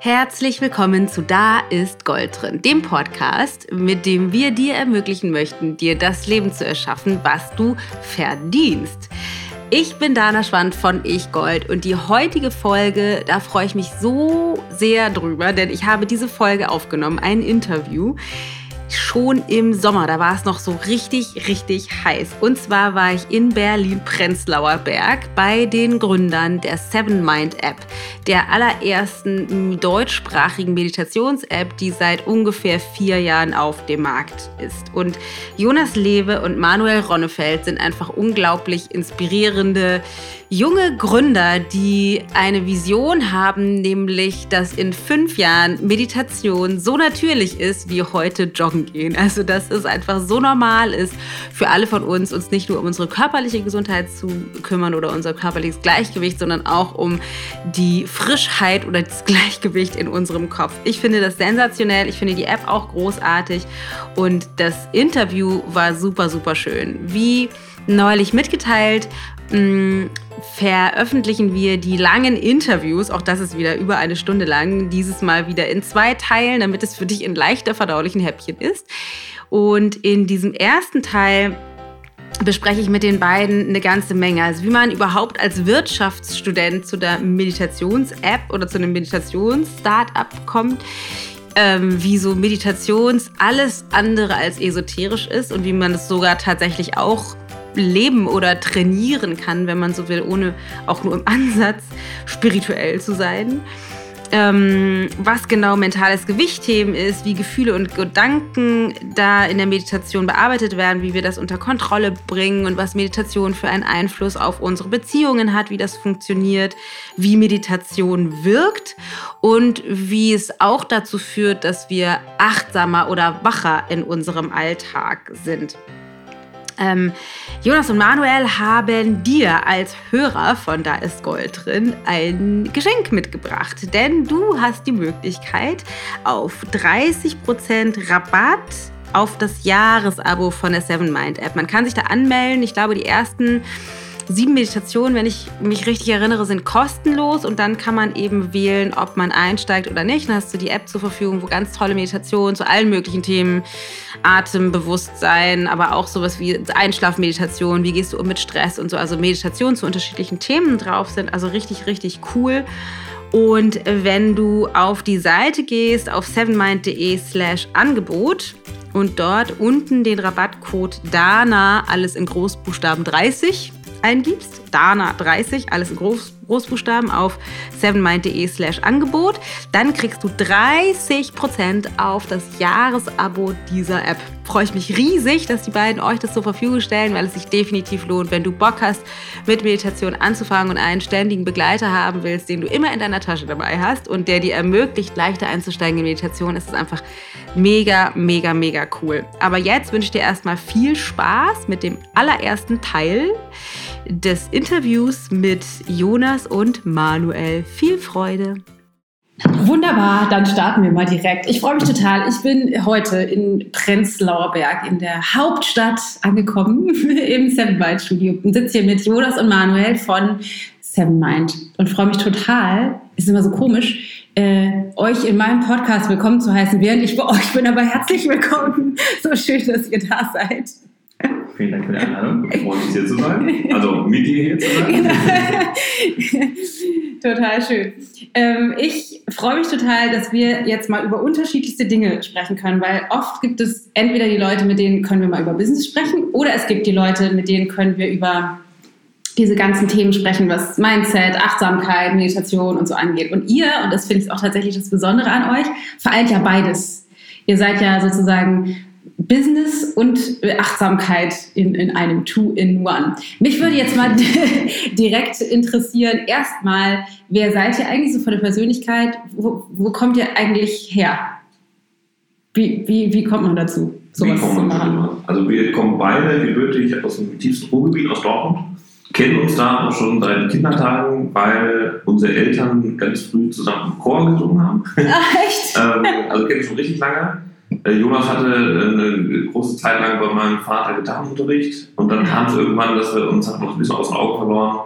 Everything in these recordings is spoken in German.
Herzlich willkommen zu Da ist Gold drin, dem Podcast, mit dem wir dir ermöglichen möchten, dir das Leben zu erschaffen, was du verdienst. Ich bin Dana Schwand von Ich Gold und die heutige Folge, da freue ich mich so sehr drüber, denn ich habe diese Folge aufgenommen, ein Interview schon im Sommer. Da war es noch so richtig, richtig heiß. Und zwar war ich in Berlin-Prenzlauer Berg bei den Gründern der Seven Mind App, der allerersten deutschsprachigen Meditations-App, die seit ungefähr vier Jahren auf dem Markt ist. Und Jonas Lewe und Manuel Ronnefeld sind einfach unglaublich inspirierende junge Gründer, die eine Vision haben, nämlich, dass in fünf Jahren Meditation so natürlich ist wie heute Joggen gehen. Also, dass es einfach so normal ist für alle von uns, uns nicht nur um unsere körperliche Gesundheit zu kümmern oder unser körperliches Gleichgewicht, sondern auch um die Frischheit oder das Gleichgewicht in unserem Kopf. Ich finde das sensationell. Ich finde die App auch großartig und das Interview war super, super schön. Wie neulich mitgeteilt, mh, veröffentlichen wir die langen Interviews, auch das ist wieder über eine Stunde lang, dieses Mal wieder in zwei Teilen, damit es für dich in leichter verdaulichen Häppchen ist. Und in diesem ersten Teil bespreche ich mit den beiden eine ganze Menge. Also wie man überhaupt als Wirtschaftsstudent zu der Meditations-App oder zu einem Meditations-Startup kommt. Ähm, wie so Meditations alles andere als esoterisch ist und wie man es sogar tatsächlich auch leben oder trainieren kann, wenn man so will, ohne auch nur im Ansatz spirituell zu sein. Ähm, was genau mentales Gewichtheben ist, wie Gefühle und Gedanken da in der Meditation bearbeitet werden, wie wir das unter Kontrolle bringen und was Meditation für einen Einfluss auf unsere Beziehungen hat, wie das funktioniert, wie Meditation wirkt und wie es auch dazu führt, dass wir achtsamer oder wacher in unserem Alltag sind. Ähm, Jonas und Manuel haben dir als Hörer von Da ist Gold drin ein Geschenk mitgebracht, denn du hast die Möglichkeit auf 30% Rabatt auf das Jahresabo von der Seven Mind App. Man kann sich da anmelden. Ich glaube, die ersten sieben Meditationen, wenn ich mich richtig erinnere, sind kostenlos und dann kann man eben wählen, ob man einsteigt oder nicht. Dann hast du die App zur Verfügung, wo ganz tolle Meditationen zu allen möglichen Themen, Atembewusstsein, aber auch sowas wie Einschlafmeditation, wie gehst du um mit Stress und so, also Meditationen zu unterschiedlichen Themen drauf sind. Also richtig, richtig cool. Und wenn du auf die Seite gehst, auf sevenmind.de slash Angebot und dort unten den Rabattcode DANA, alles in Großbuchstaben 30, eingibst, Dana30, alles in Groß, Großbuchstaben auf sevenmind.de slash Angebot, dann kriegst du 30% auf das Jahresabo dieser App. Freue ich mich riesig, dass die beiden euch das zur Verfügung stellen, weil es sich definitiv lohnt, wenn du Bock hast, mit Meditation anzufangen und einen ständigen Begleiter haben willst, den du immer in deiner Tasche dabei hast und der dir ermöglicht, leichter einzusteigen in Meditation, ist es einfach mega, mega, mega cool. Aber jetzt wünsche ich dir erstmal viel Spaß mit dem allerersten Teil des Interviews mit Jonas und Manuel. Viel Freude! Wunderbar, dann starten wir mal direkt. Ich freue mich total. Ich bin heute in Prenzlauer Berg in der Hauptstadt angekommen im Seven Mind Studio und sitze hier mit Jonas und Manuel von Seven Mind und freue mich total. Ist immer so komisch, äh, euch in meinem Podcast willkommen zu heißen, während ich bei euch bin. Aber herzlich willkommen. So schön, dass ihr da seid. Vielen Dank für die Einladung. Ich freue mich, hier zu sein. Also mit dir hier zu sein. total schön. Ähm, ich freue mich total, dass wir jetzt mal über unterschiedlichste Dinge sprechen können, weil oft gibt es entweder die Leute, mit denen können wir mal über Business sprechen, oder es gibt die Leute, mit denen können wir über diese ganzen Themen sprechen, was Mindset, Achtsamkeit, Meditation und so angeht. Und ihr, und das finde ich auch tatsächlich das Besondere an euch, vereint ja beides. Ihr seid ja sozusagen Business und Achtsamkeit in, in einem Two-in-One. Mich würde jetzt mal direkt interessieren, erstmal, wer seid ihr eigentlich so von der Persönlichkeit? Wo, wo kommt ihr eigentlich her? Wie, wie, wie kommt man dazu, sowas zu machen? Also wir kommen beide gebürtig aus dem tiefsten Ruhrgebiet, aus Dortmund, kennen uns da auch schon seit Kindertagen, weil unsere Eltern ganz früh zusammen im Chor gesungen haben. Ach, echt? ähm, also kennen schon richtig lange. Äh, Jonas hatte eine große Zeit lang bei meinem Vater Gitarrenunterricht und dann kam es irgendwann, dass wir uns noch ein bisschen aus den Augen verloren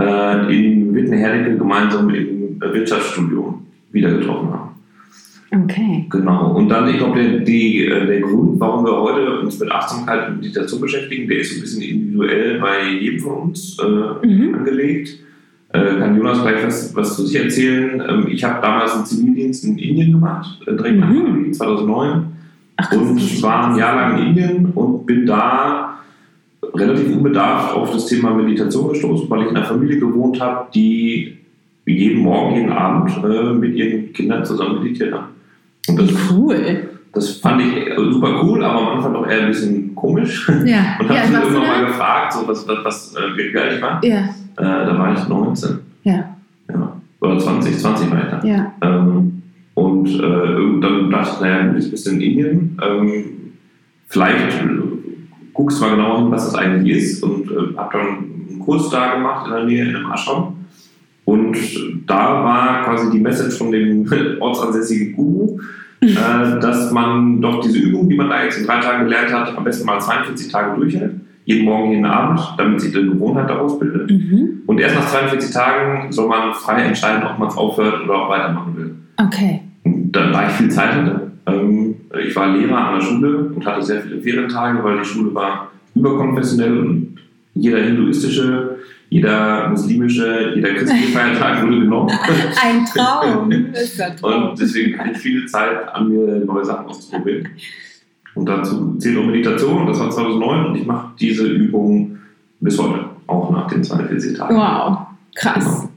äh, in Wittenherdecke gemeinsam im Wirtschaftsstudium wieder getroffen haben. Okay. Genau. Und dann, ich glaube, der, die, äh, der Grund, warum wir heute uns mit Achtsamkeit und Meditation beschäftigen, der ist ein bisschen individuell bei jedem von uns äh, Mhm. angelegt. Äh, kann Jonas gleich was, was zu sich erzählen? Ähm, ich habe damals einen Zivildienst in Indien gemacht, äh, direkt nach Mhm. Bali, 2009 Ach, und war ein Jahr lang in Indien und bin da relativ unbedarft auf das Thema Meditation gestoßen, weil ich in einer Familie gewohnt habe, die jeden Morgen, jeden Abend äh, mit ihren Kindern zusammen meditiert haben. Und das, Cool. das fand ich super cool, aber am Anfang doch eher ein bisschen komisch. Und Ja. habe Ja, mich irgendwann mal da? gefragt, so was, was, was äh, wie alt ich war. Ja. Äh, da war ich 19. Ja. Ja. Oder 20, 20 war ich da. Ja. Ähm, und äh, irgendwann dachte ich, naja, jetzt bist in Indien. Ähm, vielleicht äh, guckst du mal genau hin, was das eigentlich ist. Und äh, habe dann einen Kurs da gemacht in der Nähe, in einem Ashram. Und da war quasi die Message von dem ortsansässigen Guru, äh, dass man doch diese Übung, die man da jetzt in drei Tagen gelernt hat, am besten mal 42 Tage durchhält. Jeden Morgen, jeden Abend, damit sich die Gewohnheit daraus bildet. Mhm. Und erst nach 42 Tagen soll man frei entscheiden, ob man es aufhört oder auch weitermachen will. Okay. Da ich viel Zeit hatte, ähm, ich war Lehrer an der Schule und hatte sehr viele Ferientage, weil die Schule war überkonfessionell und jeder hinduistische, jeder muslimische, jeder christliche Feiertag wurde genommen. Ein Traum. Ein Traum. Und deswegen hatte ich viel Zeit, an mir neue Sachen auszuprobieren. Und dazu zählt auch Meditation, und das war 2009, und ich mache diese Übung bis heute, auch nach den 42 Tagen. Wow. Krass.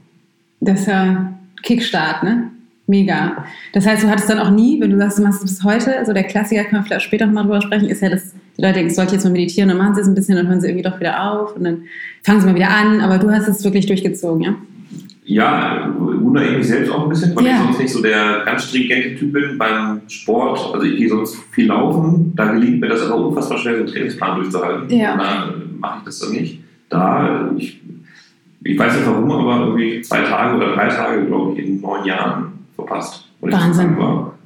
Das ist ja Kickstart, ne? Mega. Das heißt, du hattest dann auch nie, wenn du sagst, du machst es bis heute, also der Klassiker, können wir vielleicht später nochmal drüber sprechen, ist ja, dass die Leute denken, ich sollte jetzt mal meditieren, dann machen sie es ein bisschen, dann hören sie irgendwie doch wieder auf und dann fangen sie mal wieder an, aber du hast es wirklich durchgezogen, ja? Ja, wundere ich mich selbst auch ein bisschen, weil Ja. ich sonst nicht so der ganz stringente Typ bin beim Sport. Also ich gehe sonst viel laufen, da gelingt mir das aber unfassbar schwer, so einen Trainingsplan durchzuhalten. Ja. Und Da mache ich das dann nicht. Da, ich, ich weiß nicht warum, aber irgendwie zwei Tage oder drei Tage, glaube ich, in neun Jahren verpasst. ich Wahnsinn.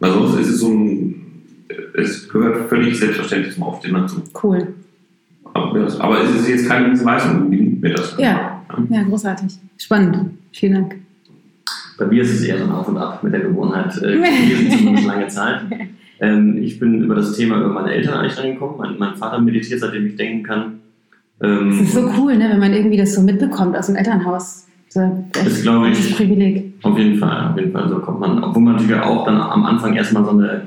Weil sonst ist es so ein, es gehört völlig selbstverständlich zum Aufstehen dazu. Cool. Aber, das- aber es ist jetzt keine Riesenleistung, gelingt mir das. Ja. Ja, großartig. Spannend. Vielen Dank. Bei mir ist es eher so ein Auf und Ab mit der Gewohnheit äh, zumindest lange Zeit. Ähm, ich bin über das Thema über meine Eltern eigentlich reingekommen. Mein, mein Vater meditiert, seitdem ich denken kann. Ähm, Es ist so cool, ne, wenn man irgendwie das so mitbekommt aus dem Elternhaus. Das glaube ich. Das Privileg. Auf jeden Fall, auf jeden Fall. So kommt man, obwohl man natürlich auch dann am Anfang erstmal so eine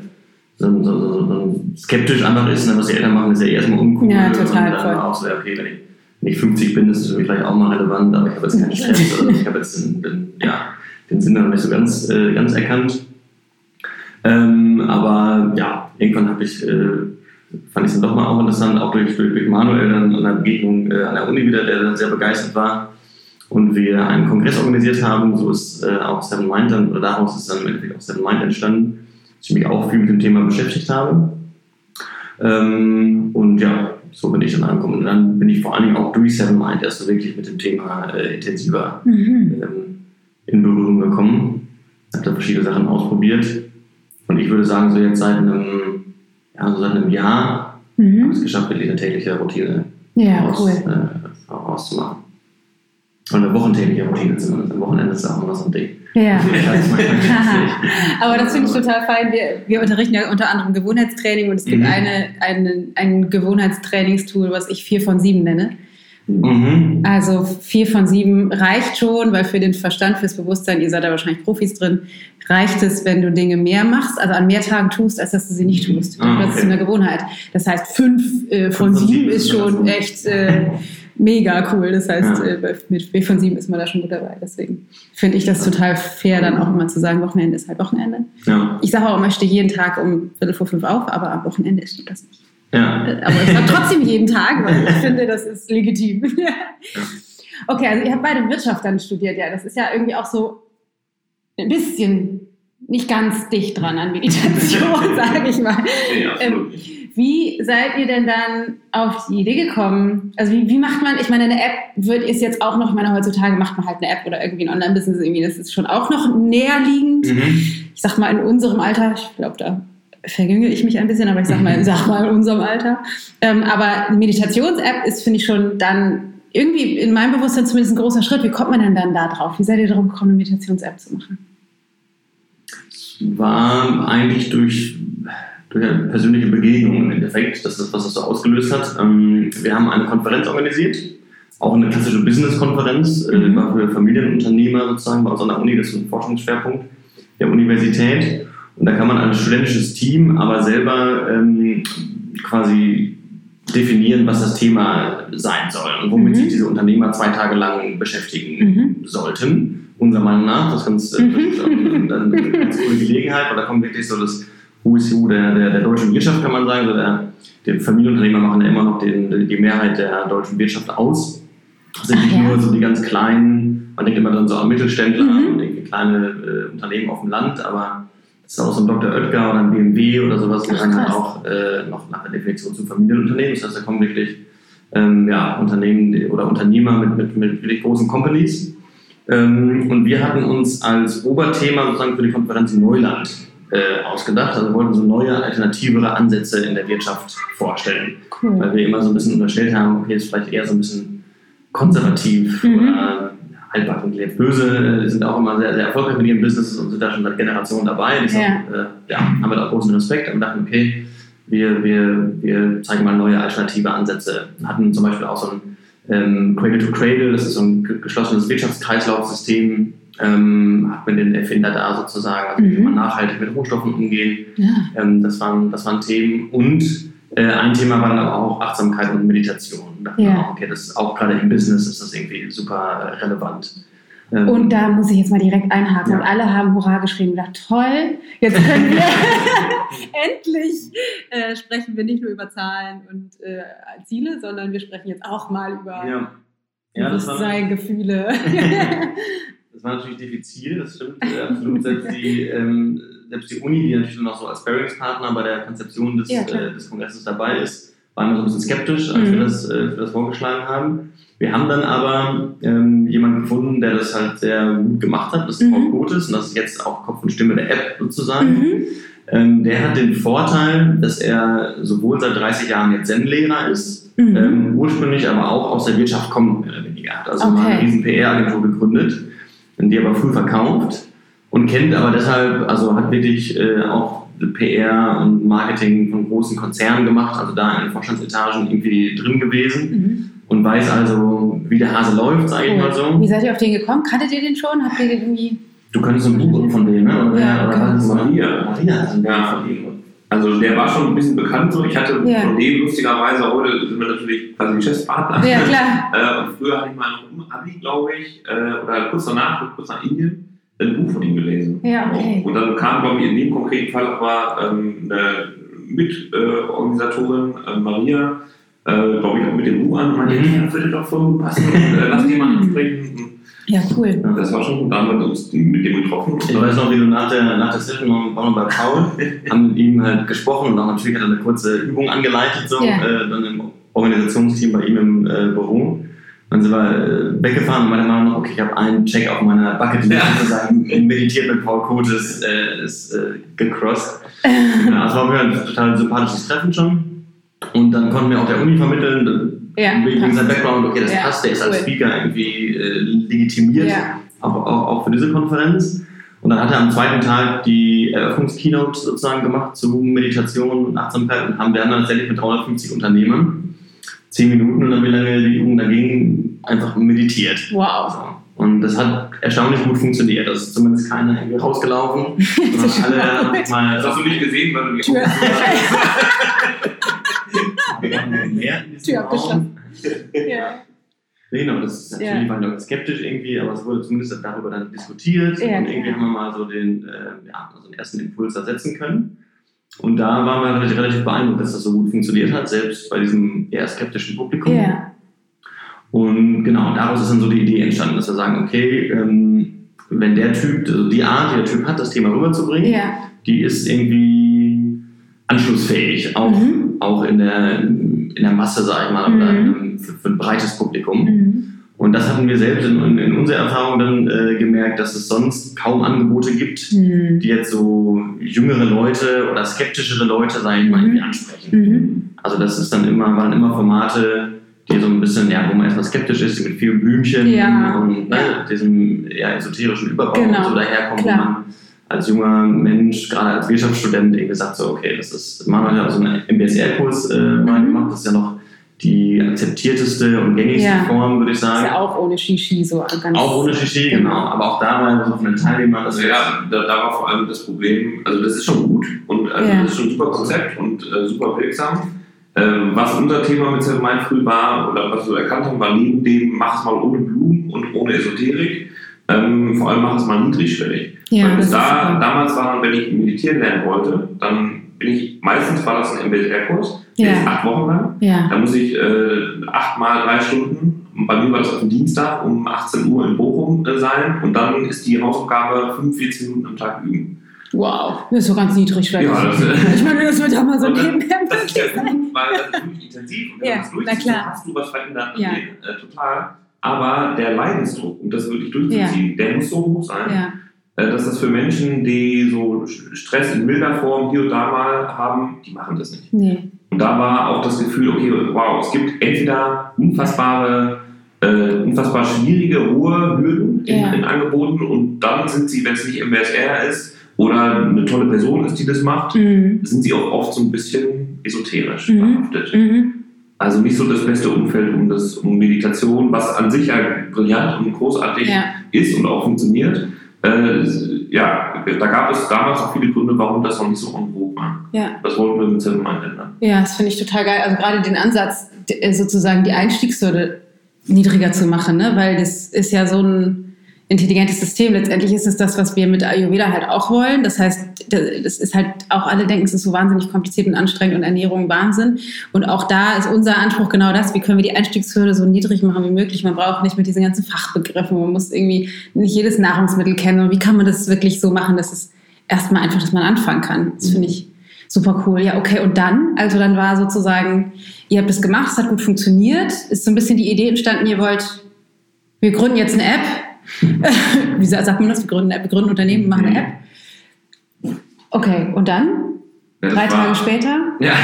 so, so, so, so skeptisch einfach ist, ne, was die Eltern machen, ist ja erstmal uncool. Ja, total, Und dann voll. auch so, okay, wenn ich, ich 50 bin, ist es für mich vielleicht auch mal relevant, aber ich habe jetzt keinen Stress oder ich habe jetzt den, den, ja, den Sinn noch nicht so ganz, äh, ganz erkannt. Ähm, aber ja, irgendwann habe ich, äh, fand ich es dann doch mal auch interessant, auch durch, durch, Manuel dann an einer Begegnung äh, an der Uni wieder, der dann sehr begeistert war und wir einen Kongress organisiert haben, so ist äh, auch Seven Mind dann, oder daraus ist dann im Endeffekt auch Seven Mind entstanden, dass ich mich auch viel mit dem Thema beschäftigt habe. Ähm, und ja, so bin ich dann angekommen. Und dann bin ich vor allen Dingen auch durch Seven Mind erst so wirklich mit dem Thema äh, intensiver Mhm. ähm, in Berührung gekommen. Habe da verschiedene Sachen ausprobiert. Und ich würde sagen, so jetzt seit einem, ja, so seit einem Jahr habe ich Mhm. es geschafft, wirklich eine tägliche Routine Ja, aus, cool. äh, auszumachen. Und eine wochentägliche Routine zumindest. Am Wochenende ist auch immer so ein Ding. Ja. Aber das finde ich total fein. Wir, wir unterrichten ja unter anderem Gewohnheitstraining und es gibt Mhm. eine, eine, ein Gewohnheitstrainingstool, was ich 4 von 7 nenne. Mhm. Also 4 von 7 reicht schon, weil für den Verstand, fürs Bewusstsein, ihr seid da wahrscheinlich Profis drin, reicht es, wenn du Dinge mehr machst, also an mehr Tagen tust, als dass du sie nicht tust. Ah, Das ist okay. eine Gewohnheit. Das heißt, 5 äh, von Fünf von 7 sieben ist schon echt äh, mega cool. Das heißt, Ja. äh, mit 4 von 7 ist man da schon gut dabei. Deswegen finde ich das total fair, dann auch immer zu sagen, Wochenende ist halt Wochenende. Ja, Ich sage auch immer, ich stehe jeden Tag um Viertel vor fünf auf, aber am Wochenende stimmt das nicht. ja. Aber ich sage trotzdem jeden Tag, weil ich finde, das ist legitim. okay, also ihr habt beide Wirtschaft dann studiert, ja. Das ist ja irgendwie auch so ein bisschen nicht ganz dicht dran an Meditation, sage ich mal. Absolut Ähm. Wie seid ihr denn dann auf die Idee gekommen? Also wie, wie macht man, ich meine, eine App wird ist jetzt auch noch, ich meine, heutzutage macht man halt eine App oder irgendwie ein Online-Business irgendwie, das ist schon auch noch näherliegend Mhm. ich sag mal in unserem Alter, ich glaube, da verjünge ich mich ein bisschen, aber ich sag mal, sag mal in unserem Alter. Ähm, aber eine Meditations-App ist, finde ich, schon dann irgendwie in meinem Bewusstsein zumindest ein großer Schritt. Wie kommt man denn dann da drauf? Wie seid ihr darauf gekommen, eine Meditations-App zu machen? war eigentlich durch, durch eine persönliche Begegnung im Endeffekt, das ist, was das so ausgelöst hat. Ähm, wir haben eine Konferenz organisiert, auch eine klassische Business-Konferenz, äh, Mhm. war für Familienunternehmer sozusagen bei uns an der Uni, das ist ein Forschungsschwerpunkt der Universität. Und da kann man als studentisches Team aber selber ähm, quasi definieren, was das Thema sein soll und womit Mhm. sich diese Unternehmer zwei Tage lang beschäftigen Mhm. sollten. Unserer Meinung nach, das ist ganz, äh, eine, eine ganz coole Gelegenheit, weil da kommt wirklich so das Who der, der, der deutschen Wirtschaft, kann man sagen. So der, die Familienunternehmer machen ja immer noch den, die Mehrheit der deutschen Wirtschaft aus. Das sind nicht ja. nur so die ganz kleinen, man denkt immer dann so an Mittelständler Mhm. und irgendwie kleine äh, Unternehmen auf dem Land, aber das ist auch so ein Dr. Oetker oder ein BMW oder sowas, die dann halt auch äh, noch nach der Definition zum Familienunternehmen. Das heißt, da kommen wirklich ähm, ja, Unternehmen oder Unternehmer mit, mit, mit wirklich großen Companies. Ähm, und wir hatten uns als Oberthema sozusagen für die Konferenz Neuland äh, ausgedacht. Also wir wollten so neue, alternativere Ansätze in der Wirtschaft vorstellen. Cool. Weil wir immer so ein bisschen unterstellt haben, okay, ist vielleicht eher so ein bisschen konservativ Mhm. oder altbacken gelebt. Böse die sind auch immer sehr, sehr erfolgreich mit ihrem Business und sind da schon seit Generationen dabei. Die Ja. sind, äh, ja, haben wir da auch großen Respekt und dachten, okay, wir, wir, wir zeigen mal neue alternative Ansätze. Wir hatten zum Beispiel auch so ein ähm, Cradle to Cradle, das ist so ein ge- geschlossenes Wirtschaftskreislaufsystem, ähm, hat man den Erfinder da sozusagen, also wie Mhm. man nachhaltig mit Rohstoffen umgehen. Ja. Ähm, das, waren, das waren Themen. Und äh, ein Thema war dann aber auch Achtsamkeit und Meditation. Da Ja. auch, okay, das ist auch gerade im Business ist das irgendwie super äh, relevant. Ähm, Und da muss ich jetzt mal direkt einhaken. Ja. Und alle haben Hurra geschrieben und gedacht, toll, jetzt können wir endlich äh, sprechen wir nicht nur über Zahlen und äh, Ziele, sondern wir sprechen jetzt auch mal über ja. Ja, Bewusstsein, Gefühle. das war natürlich diffizil, das stimmt absolut. Selbst die, ähm, selbst die Uni, die natürlich noch so als Bearingspartner bei der Konzeption des, Ja, äh, des Kongresses dabei ist, waren wir so ein bisschen skeptisch, als wir, Mhm. das, äh, wir das vorgeschlagen haben. Wir haben dann aber ähm, jemanden gefunden, der das halt sehr gut gemacht hat. Das ist Mhm. Paul Kotes und das ist jetzt auch Kopf und Stimme der App sozusagen. mhm. Ähm, der hat den Vorteil, dass er sowohl seit 30 Jahren jetzt Zen-Lehrer ist, Mhm. ähm, ursprünglich aber auch aus der Wirtschaft kommt, mehr oder weniger. Hat also mal Okay. eine riesen PR-Agentur gegründet, in die er aber früh verkauft und kennt aber deshalb, also hat wirklich äh, auch PR und Marketing von großen Konzernen gemacht, also da in den Vorstandsetagen irgendwie drin gewesen Mhm. und weiß also, wie der Hase läuft, sage ich mal so. Wie seid ihr auf den gekommen? Kanntet ihr den schon? Habt ihr den irgendwie. Du könntest ein Buch von denen, ne? Oder, Ja, oder das? Maria. Maria hat ein Buch Ja. von ihm. Also der war schon ein bisschen bekannt so. Ich hatte Ja. von dem lustigerweise, heute sind wir natürlich quasi Geschäftspartner. Ja, klar. Äh, und früher hatte ich mal noch im Abi, glaube ich, äh, oder kurz danach, kurz nach Indien, ein Buch von ihm gelesen. Ja, okay. Und dann kam, glaube ich, in dem konkreten Fall aber ähm, eine Mitorganisatorin, äh, Maria, äh, glaube ich, auch mit dem Buch an und meinte, Mhm. ja, würde doch voll gut passen, äh, lass die mal ansprechen. Ja, cool. Und Das war schon gut, da haben wir uns mit dem getroffen. Ich weiß noch, wie du nach der, nach der Session noch- waren wir bei Paul, haben mit ihm halt gesprochen und auch natürlich hat er eine kurze Übung angeleitet, so, Ja. äh, dann im Organisationsteam bei ihm im äh, Büro. Dann sind wir äh, weggefahren und meinte mal noch, okay, ich habe einen Check auf meiner Bucketlist Ja. sozusagen, meditiert mit Paul Kotes, äh, ist äh, gecrossed. ja, das war wieder ein total sympathisches Treffen schon. Und dann konnten wir auch der Uni vermitteln, Ja, wegen passt. seinem Background, okay, das Ja, passt, der ist als cool. Speaker irgendwie äh, legitimiert Ja. auch, auch, auch für diese Konferenz. Und dann hat er am zweiten Tag die Eröffnungskeynote sozusagen gemacht zu Meditation und Achtsamkeit und haben wir haben dann tatsächlich mit 350 Unternehmern zehn Minuten oder wie lange die Übung da ging, einfach meditiert. Wow. So. Und das hat erstaunlich gut funktioniert. Das ist zumindest keiner irgendwie rausgelaufen, sondern alle mal Das hast du nicht gesehen, weil du die Waren mehr in diesem Raum. abgeschlossen. ja. Genau, das ist natürlich Ja. waren Leute skeptisch irgendwie, aber es wurde zumindest darüber dann diskutiert Ja, und irgendwie klar. haben wir mal so den, äh, ja, so den ersten Impuls ersetzen können. Und da waren wir relativ, relativ beeindruckt, dass das so gut funktioniert hat, selbst bei diesem eher skeptischen Publikum. Ja. Und genau, daraus ist dann so die Idee entstanden, dass wir sagen, okay, ähm, wenn der Typ, also die Art, die der Typ hat, das Thema rüberzubringen, Ja. die ist irgendwie anschlussfähig, auch, Mhm. auch in, der, in der Masse, sag ich mal, oder Mhm. in, für, für ein breites Publikum. Mhm. Und das hatten wir selbst in, in, unserer Erfahrung dann äh, gemerkt, dass es sonst kaum Angebote gibt, Mhm. die jetzt so jüngere Leute oder skeptischere Leute, sag ich mal, Mhm. irgendwie ansprechen. Mhm. Also das ist dann immer, waren immer Formate, die so ein bisschen, ja, wo man erstmal skeptisch ist, mit vielen Blümchen Ja, und ne, ja. diesem ja, esoterischen Überbau Genau, und so daherkommen, klar. wo man als junger Mensch, gerade als Wirtschaftsstudent, eben gesagt, so, okay, das ist, man hat ja so einen MBSR-Kurs äh, mal Mhm. gemacht, das ist ja noch die akzeptierteste und gängigste Ja. Form, würde ich Ist sagen. ja auch ohne Shishi so ganz. Auch ohne Klischee, genau. Aber auch da mal so von den Teilnehmern, das Also ja, da, da war vor allem das Problem, also das ist schon gut und also Ja. das ist schon ein super Konzept und äh, super wirksam. Ähm, was unser Thema mit Seven Mindful war oder was wir erkannt haben, war neben dem, mach es mal ohne Blumen und ohne Esoterik, ähm, vor allem mach es mal niedrigschwellig. Ja, bis ist da, damals war dann, wenn ich meditieren lernen wollte, dann bin ich, meistens war das ein MBSR-Kurs, der Ja. ist acht Wochen lang. Ja. Da muss ich äh, acht mal drei Stunden, bei mir war das auf dem Dienstag um 18 Uhr in Bochum äh, sein und dann ist die Hausaufgabe 45 Minuten am Tag üben. Wow. Das ist so ganz niedrig. Ja, das, äh, ich meine, das wird ja mal so nebenher das ist ja gut, weil das ist wirklich intensiv und wenn Ja, du das klar. dann hast du was verändert. Ja. Äh, total. Aber der Leidensdruck, um das wirklich durchzuziehen, der muss so hoch sein, Ja. Dass das für Menschen, die so Stress in milder Form hier und da mal haben, die machen das nicht. Nee. Und da war auch das Gefühl, okay, wow, es gibt entweder unfassbare, äh, unfassbar schwierige, hohe Hürden in, Ja. in Angeboten und dann sind sie, wenn es nicht MBSR ist oder eine tolle Person ist, die das macht, Mhm. sind sie auch oft so ein bisschen esoterisch Mhm. behaftet. Mhm. Also nicht so das beste Umfeld um, das, um Meditation, was an sich ja brillant und großartig Ja. ist und auch funktioniert. Äh, ja, da gab es damals auch viele Gründe, warum das noch nicht so en vogue war. Ja. Das wollten wir mit Mind ändern. Ja, das finde ich total geil. Also gerade den Ansatz, äh, sozusagen die Einstiegshürde niedriger zu machen, ne? weil das ist ja so ein intelligentes System. Letztendlich ist es das, was wir mit Ayurveda halt auch wollen. Das heißt, das ist halt auch alle denken, es ist so wahnsinnig kompliziert und anstrengend und Ernährung Wahnsinn. Und auch da ist unser Anspruch genau das, wie können wir die Einstiegshürde so niedrig machen wie möglich. Man braucht nicht mit diesen ganzen Fachbegriffen, man muss irgendwie nicht jedes Nahrungsmittel kennen. Und wie kann man das wirklich so machen, dass es erstmal einfach, dass man anfangen kann. Das finde ich Super cool. Ja, okay. Und dann, also dann war sozusagen, ihr habt es gemacht, es hat gut funktioniert, ist so ein bisschen die Idee entstanden, ihr wollt, wir gründen jetzt eine App. Wie sa- sagt man das? Wir gründen wir gründen Unternehmen, machen eine App. Okay, und dann? Das Drei Tage später? Ja.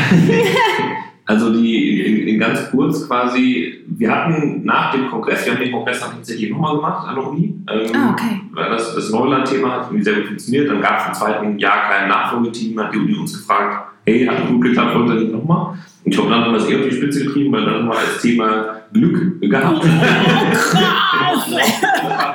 Also die in, in ganz kurz quasi, wir hatten nach dem Kongress, wir haben den Kongress dann tatsächlich nochmal gemacht an der Uni. Ähm, Ah, okay. weil das, das Neuland-Thema hat irgendwie sehr gut funktioniert. Dann gab es im zweiten Jahr kein Nachfolgeteam, hat die Uni uns gefragt, hey, hat gut geklappt, wollt ihr nicht nochmal? Und ich glaube, dann haben wir es eher auf die Spitze getrieben, weil dann wir als Thema Glück gehabt. krass! das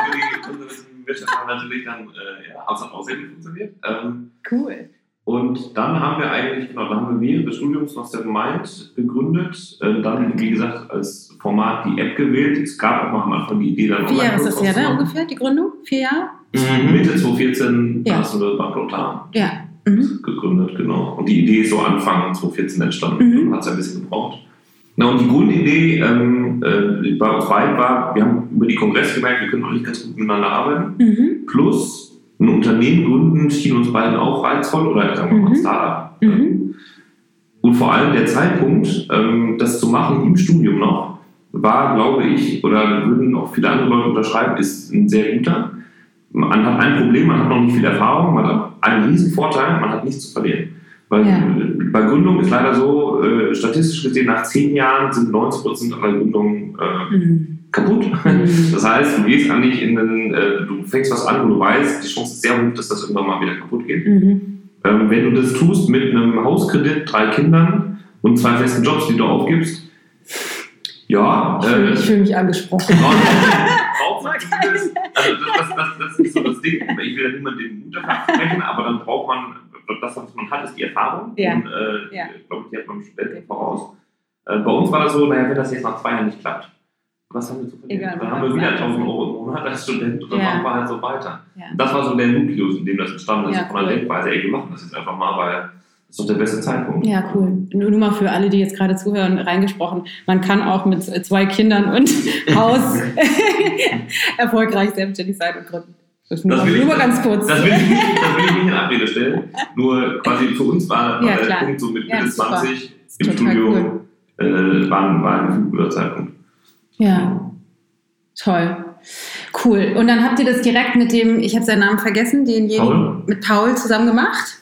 die unsere Wirtschaft natürlich dann, äh, ja, hat auch sehr gut funktioniert. Ähm, Cool. und dann haben wir eigentlich, genau, dann haben wir während des Studiums noch Seven Mind gegründet. Äh, dann, wie gesagt, als Format die App gewählt. Es gab auch noch am Anfang die Idee, dann Vier Jahre ist das her, ne? auszumachen. Ungefähr, die Gründung? Vier Jahre? Mhm. Mitte 2014 Ja. ja. hast du Bankrotar Ja. Mhm. gegründet, genau. Und die Idee ist so Anfang 2014 entstanden. Mhm. Hat es ein bisschen gebraucht. Na, und die Grundidee ähm, äh, bei uns beiden war, wir haben über die Kongresse gemerkt, wir können eigentlich ganz gut miteinander arbeiten. Mhm. Plus ein Unternehmen gründen schien uns beiden auch reizvoll oder sagen wir mal Mhm. Startup. Mhm. Und vor allem der Zeitpunkt, ähm, das zu machen im Studium noch, war, glaube ich, oder würden auch viele andere Leute unterschreiben, ist ein sehr guter. Man hat ein Problem, man hat noch nicht viel Erfahrung, man hat einen riesen Vorteil, man hat nichts zu verlieren. Weil Ja. Bei Gründung ist leider so, äh, statistisch gesehen, nach zehn Jahren sind 90% aller Gründungen äh, Mhm. kaputt. Mhm. Das heißt, du gehst eigentlich in den, äh, du fängst was an, wo du weißt, die Chance ist sehr hoch, dass das irgendwann mal wieder kaputt geht. Mhm. Ähm, wenn du das tust mit einem Hauskredit, drei Kindern und zwei festen Jobs, die du aufgibst, ja, Ich fühle äh, ich fühl mich angesprochen. also das, das, das, das ist so das Ding. Ich will ja niemandem den Mut dafür sprechen, aber dann braucht man, das, was man hat, ist die Erfahrung. Ja. Und äh, Ja. ich glaube, die hat man Studenten voraus. Äh, bei uns war das so, naja, wenn das jetzt nach zwei Jahren nicht klappt, was haben wir zu verlieren? Egal, dann haben wir wieder es 1000 einfach. Euro im Monat als Student und dann Ja. machen wir halt so weiter. Ja. Das war so der Nukleus, in dem das entstanden ist, Ja, von der cool. Denkweise, ey, wir machen das jetzt einfach mal, weil das ist doch der beste Zeitpunkt. Ja, cool. Nur, nur mal für alle, die jetzt gerade zuhören, reingesprochen. Man kann auch mit zwei Kindern und Haus erfolgreich selbstständig sein und gründen. Das Das will ich- nur mal ganz kurz. Das will, ich nicht, das will ich nicht in Abrede stellen. Nur quasi für uns war, war Ja, der klar. Punkt so mit Ja, Mitte super. 20 ist im total Studium äh, war, war ein guter Zeitpunkt. Ja, toll. Cool. Und dann habt ihr das direkt mit dem, ich habe seinen Namen vergessen, denjenigen Paul? mit Paul zusammen gemacht?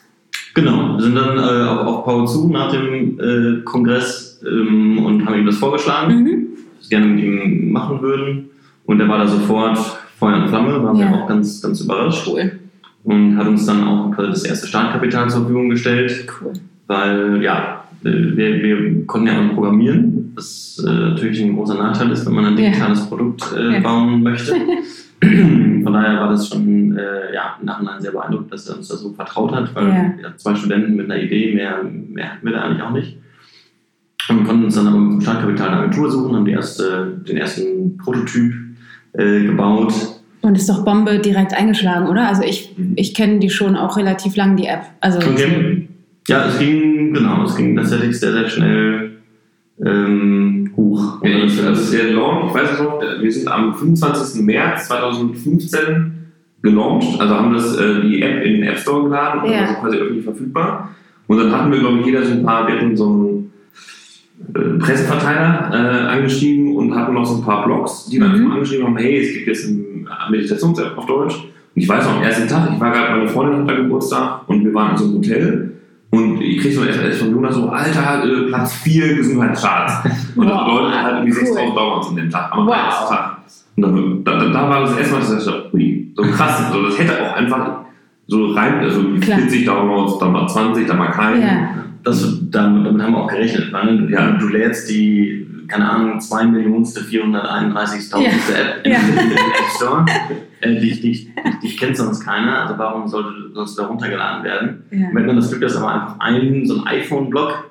Genau, wir sind dann äh, auf, auf Paul zu nach dem äh, Kongress ähm, und haben ihm das vorgeschlagen, Mhm. was wir gerne mit ihm machen würden. Und er war da sofort Feuer und Flamme, waren Ja. wir auch ganz, ganz überrascht. Cool. und hat uns dann auch das erste Startkapital zur Verfügung gestellt. Cool. Weil, ja, wir, wir konnten ja auch programmieren, was äh, natürlich ein großer Nachteil ist, wenn man ein Ja. digitales Produkt äh, Ja. bauen möchte. Von daher war das schon äh, ja, im Nachhinein sehr beeindruckend, dass er uns da so vertraut hat, weil Ja. ja, zwei Studenten mit einer Idee, mehr, mehr hatten wir da eigentlich auch nicht. Und konnten uns dann aber mit dem Startkapital eine Agentur suchen, haben erste, den ersten Prototyp äh, gebaut. Und ist doch Bombe direkt eingeschlagen, oder? Also ich, ich kenne die schon auch relativ lang, die App. Also Okay. Ja, es ging, genau, es ging tatsächlich sehr, sehr schnell ähm, hoch. Ja, ich, das ist der Launch, ich weiß es noch, wir sind am 25. März 2015 gelauncht, also haben das, äh, die App in den App Store geladen und Ja. also quasi öffentlich verfügbar. Und dann hatten wir, glaube ich, jeder so ein paar, wir hatten so äh, Presseverteiler äh, angeschrieben und hatten noch so ein paar Blogs, die dann Mhm. angeschrieben haben, hey, es gibt jetzt eine Meditations-App auf Deutsch. Und ich weiß noch, am ersten Tag, ich war gerade, meine Freundin hatte Geburtstag und wir waren in so einem Hotel und ich krieg so eine SMS von Jonas so, Alter, äh, Platz 4 Gesundheitscharts. Und Wow, Leute hatten irgendwie cool. 6000 Downloads an dem Tag, am Wow. ersten Tag. Und dann, da, da, da war das erste Mal, dass ich dachte, ui, so krass, so, das hätte auch einfach so rein, also Klar. 40 Downloads, dann mal 20, dann mal keinen. ja. Das, damit, damit haben wir auch gerechnet. Weil du, Ja. du lädst die, keine Ahnung, 2 Millionste 431.000. Ja. App in, Ja. den App Store. Äh, die, die, die kennt sonst keiner, also warum sollte, sollst du da runtergeladen werden? ja. Wir hatten das Glück, dass aber einfach ein, so ein iPhone-Blog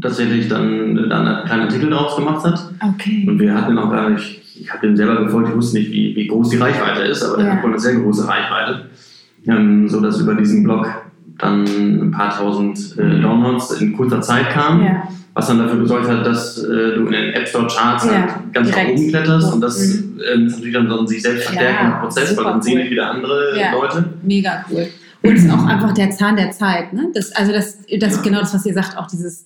tatsächlich dann, dann einen kleinen Artikel draus gemacht hat. Okay. Und wir hatten auch gar nicht, ich habe dem selber gefolgt, ich wusste nicht, wie, wie groß die Reichweite ist, aber der Ja. hat wohl eine sehr große Reichweite. Ähm, so dass über diesen Blog dann ein paar tausend äh, Downloads in kurzer Zeit kamen, Ja. was dann dafür gesorgt hat, dass äh, du in den App Store Charts Ja, halt ganz nach oben kletterst und das Mhm. ähm, ist natürlich dann so ein sich selbst verstärkender Prozess, weil dann sehen cool. dich wieder andere Ja. Leute. Mega cool. Und es ist auch einfach der Zahn der Zeit. Ne? Das, also das, das Ja. genau das, was ihr sagt, auch dieses,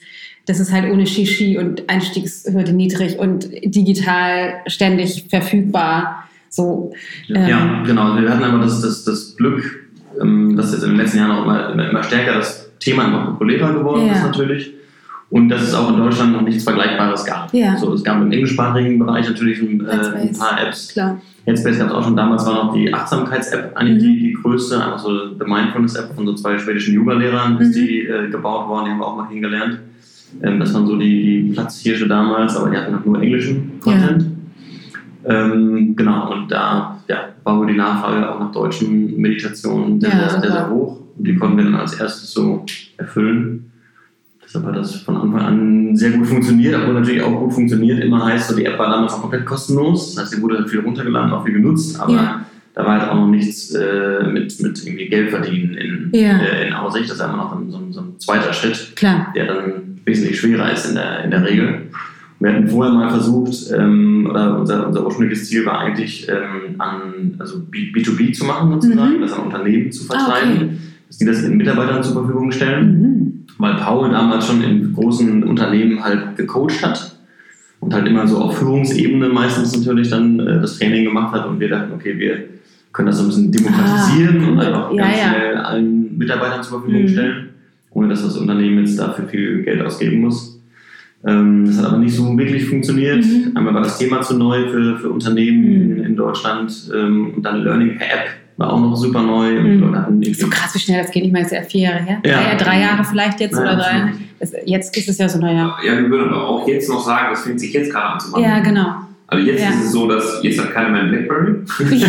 das ist halt ohne Shishi und Einstiegshürde niedrig und digital ständig verfügbar. So, ähm, Ja, genau. Wir hatten aber das, das, das Glück, ähm, dass jetzt in den letzten Jahren auch immer, immer, immer stärker das Thema immer populärer geworden Ja. ist natürlich. Und dass es auch in Deutschland noch nichts Vergleichbares gab. Ja. So, es gab im englischsprachigen Bereich natürlich ein, äh, ein paar Apps. klar. Headspace gab es auch schon. Damals war noch die Achtsamkeits-App eigentlich Mhm. die, die größte. Einfach so die Mindfulness-App von so zwei schwedischen Yoga-Lehrern ist Mhm. die äh, gebaut worden. Die haben wir auch mal kennengelernt. Ähm, das waren so die, die Platzhirsche damals, aber die hatten noch nur englischen Content. Ähm, genau, und da ja, war wohl die Nachfrage auch nach deutschen Meditationen sehr, Ja, sehr, sehr, hoch. Und die konnten wir dann als erstes so erfüllen. Deshalb hat das von Anfang an sehr gut funktioniert, obwohl natürlich auch gut funktioniert. Immer heißt, so die App war damals auch komplett kostenlos. Das heißt, sie wurde viel runtergeladen, auch viel genutzt, aber Ja. da war halt auch noch nichts äh, mit, mit irgendwie Geld verdienen in, Ja. äh, in Aussicht. Das ist immer noch ein, so, ein, so ein zweiter Schritt Klar. der dann wesentlich schwerer ist in der, in der Regel. Wir hatten vorher mal versucht, ähm, oder unser, unser ursprüngliches Ziel war eigentlich, ähm, an, also B- B2B zu machen sozusagen, Mhm. das an Unternehmen zu Ah, vertreiben, okay. dass die das ihren Mitarbeitern zur Verfügung stellen, Mhm. weil Paul damals schon in großen Unternehmen halt gecoacht hat und halt immer so auf Führungsebene meistens natürlich dann äh, das Training gemacht hat und wir dachten, okay, wir können das so ein bisschen demokratisieren Ah, cool. und einfach Ja, ganz ja. schnell allen Mitarbeitern zur Verfügung Mhm. stellen, ohne dass das Unternehmen jetzt dafür viel Geld ausgeben muss. Ähm, das hat aber nicht so wirklich funktioniert. Mhm. Einmal war das Thema zu neu für, für Unternehmen Mhm. in, Deutschland und dann Learning per App war auch noch super neu Mhm. So krass, wie schnell das geht. Ich meine, es ist ja vier Jahre her. Ja. Drei, drei Jahre vielleicht jetzt Ja, oder drei. Das, jetzt ist es ja so, naja. Ja, wir würden aber auch jetzt noch sagen, das fängt sich jetzt gerade an zu machen. Ja, genau. Also jetzt Ja. ist es so, dass jetzt hat keiner mehr ein Blackberry. ja.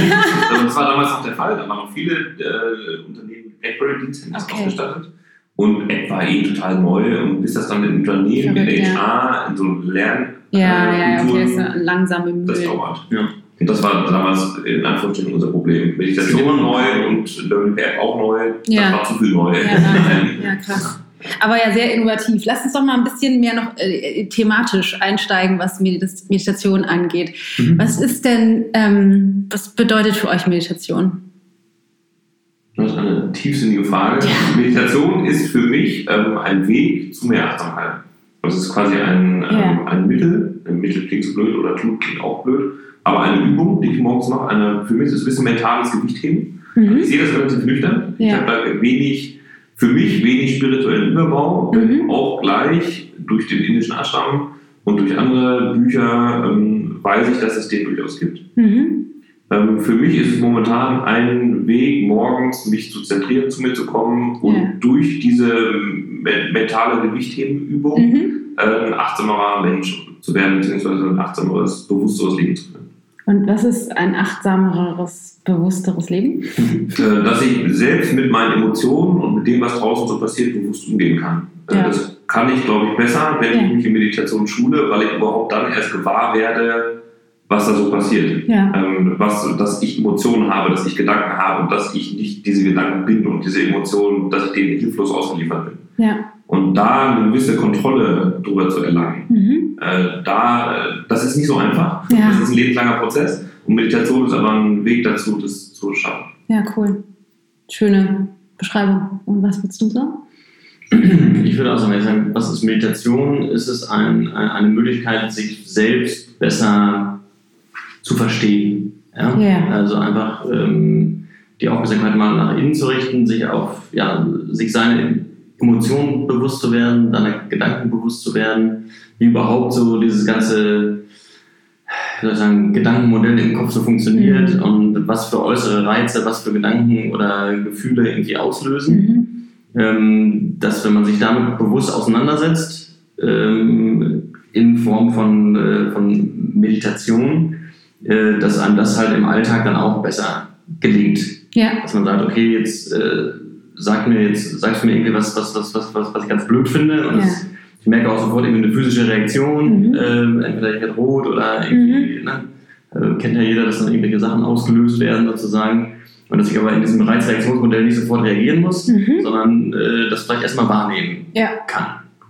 Also das war damals noch der Fall. Da waren noch viele äh, Unternehmen mit Blackberry-Diensthandys Okay. ausgestattet. Und App war eh total neu. Und bis das dann in Unternehmen, Verrückt, in ja. HR, in so Lern Ja, ja, ja, okay, ist ja langsame das Müll. dauert. Ja. Und das war damals in Anführungsstrichen unser Problem. Meditation neu und Learning App auch neu. Ja. Das war zu viel neu. Ja, ja, krass. Aber ja, sehr innovativ. Lass uns doch mal ein bisschen mehr noch äh, thematisch einsteigen, was Medit- Meditation angeht. Mhm. Was ist denn, ähm, was bedeutet für euch Meditation? Das ist eine tiefsinnige Frage. Meditation ist für mich ähm, ein Weg zu mehr Achtsamkeit. Das ist quasi ein, ähm, Ja. ein Mittel. Ein Mittel klingt so blöd oder tut klingt auch blöd. Aber eine Übung, die ich morgens mache, eine, für mich ist es ein bisschen mentales Gewichtheben. Mhm. Ich sehe das relativ nüchtern. Ich Ja. habe da wenig, für mich wenig spirituellen Überbau, Mhm. auch gleich durch den indischen Ashram und durch andere Bücher ähm, weiß ich, dass es den durchaus gibt. Mhm. Ähm, für mich ist es momentan ein Weg, morgens mich zu zentrieren, zu mir zu kommen und Ja. durch diese me- mentale Gewichthebenübung Mhm. äh, ein achtsamerer Mensch zu werden, beziehungsweise ein achtsameres, bewussteres Leben zu führen. Und was ist ein achtsameres, bewussteres Leben? Äh, dass ich selbst mit meinen Emotionen und mit dem, was draußen so passiert, bewusst umgehen kann. Äh, Ja. Das kann ich, glaube ich, besser, wenn Ja. ich mich in Meditation schule, weil ich überhaupt dann erst gewahr werde, was da so passiert. Ja. Ähm, was, dass ich Emotionen habe, dass ich Gedanken habe und dass ich nicht diese Gedanken bin und diese Emotionen, dass ich denen hilflos ausgeliefert bin. Ja. Und da eine gewisse Kontrolle drüber zu erlangen, Mhm. äh, da, äh, das ist nicht so einfach. Ja. Das ist ein lebenslanger Prozess. Und Meditation ist aber ein Weg dazu, das zu schaffen. Ja, cool. Schöne Beschreibung. Und was würdest du sagen? Ich würde auch sagen, was ist Meditation? Ist es ein, ein, eine Möglichkeit, sich selbst besser zu verstehen? Ja? Ja. Also einfach ähm, die Aufmerksamkeit mal nach innen zu richten, sich auf ja, sich seine Emotionen bewusst zu werden, seine Gedanken bewusst zu werden, wie überhaupt so dieses ganze wie soll ich sagen, Gedankenmodell im Kopf so funktioniert Mhm. und was für äußere Reize, was für Gedanken oder Gefühle irgendwie auslösen ähm, dass wenn man sich damit bewusst auseinandersetzt, ähm, in Form von, äh, von Meditation, äh, dass einem das halt im Alltag dann auch besser gelingt. Ja. Dass man sagt, okay, jetzt äh, sag mir jetzt, sagst du mir irgendwie was, was, was, was, was, was ich ganz blöd finde und Ja. das, ich merke auch sofort irgendwie eine physische Reaktion, Mhm. ähm, entweder ich werde rot oder irgendwie, ne, äh, kennt ja jeder, dass dann irgendwelche Sachen ausgelöst werden sozusagen. Und dass ich aber in diesem Reizreaktionsmodell nicht sofort reagieren muss, Mhm. sondern äh, das vielleicht erstmal wahrnehmen Ja. kann.